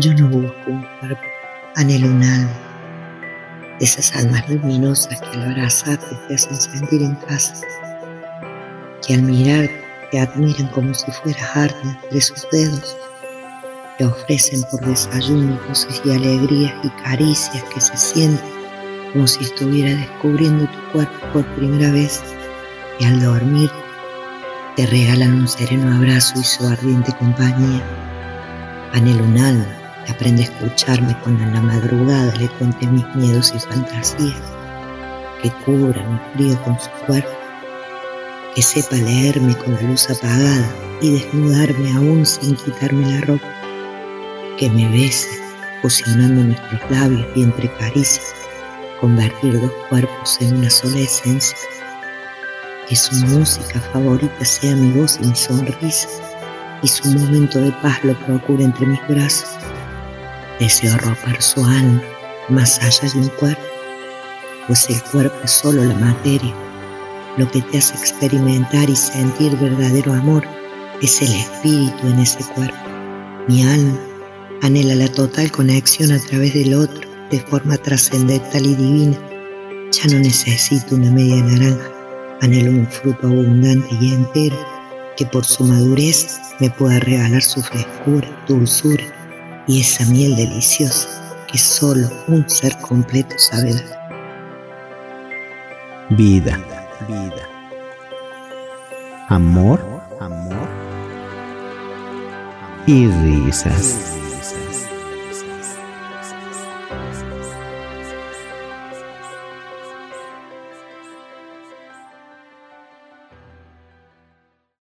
Yo no busco un cuerpo, anhelo un alma. Esas almas luminosas que al abrazarte te hacen sentir en casa, que al mirar te admiran como si fueras arte de sus dedos, te ofrecen por desayuno cosas y alegrías y caricias que se sienten como si estuviera descubriendo tu cuerpo por primera vez y al dormir te regalan un sereno abrazo y su ardiente compañía. Anhelo un alma aprende a escucharme cuando en la madrugada le cuente mis miedos y fantasías, que cubra mi frío con su cuerpo, que sepa leerme con la luz apagada y desnudarme aún sin quitarme la ropa, que me bese fusionando nuestros labios y entre caricias convertir dos cuerpos en una sola esencia. Que su música favorita sea mi voz y mi sonrisa, y su momento de paz lo procure entre mis brazos. Deseo ropar su alma más allá de un cuerpo, pues el cuerpo es solo la materia. Lo que te hace experimentar y sentir verdadero amor es el espíritu en ese cuerpo. Mi alma anhela la total conexión a través del otro de forma trascendental y divina. Ya no necesito una media naranja, anhelo un fruto abundante y entero que por su madurez me pueda regalar su frescura, dulzura y esa miel deliciosa que solo un ser completo sabe dar. Vida, vida. Amor, amor y risas.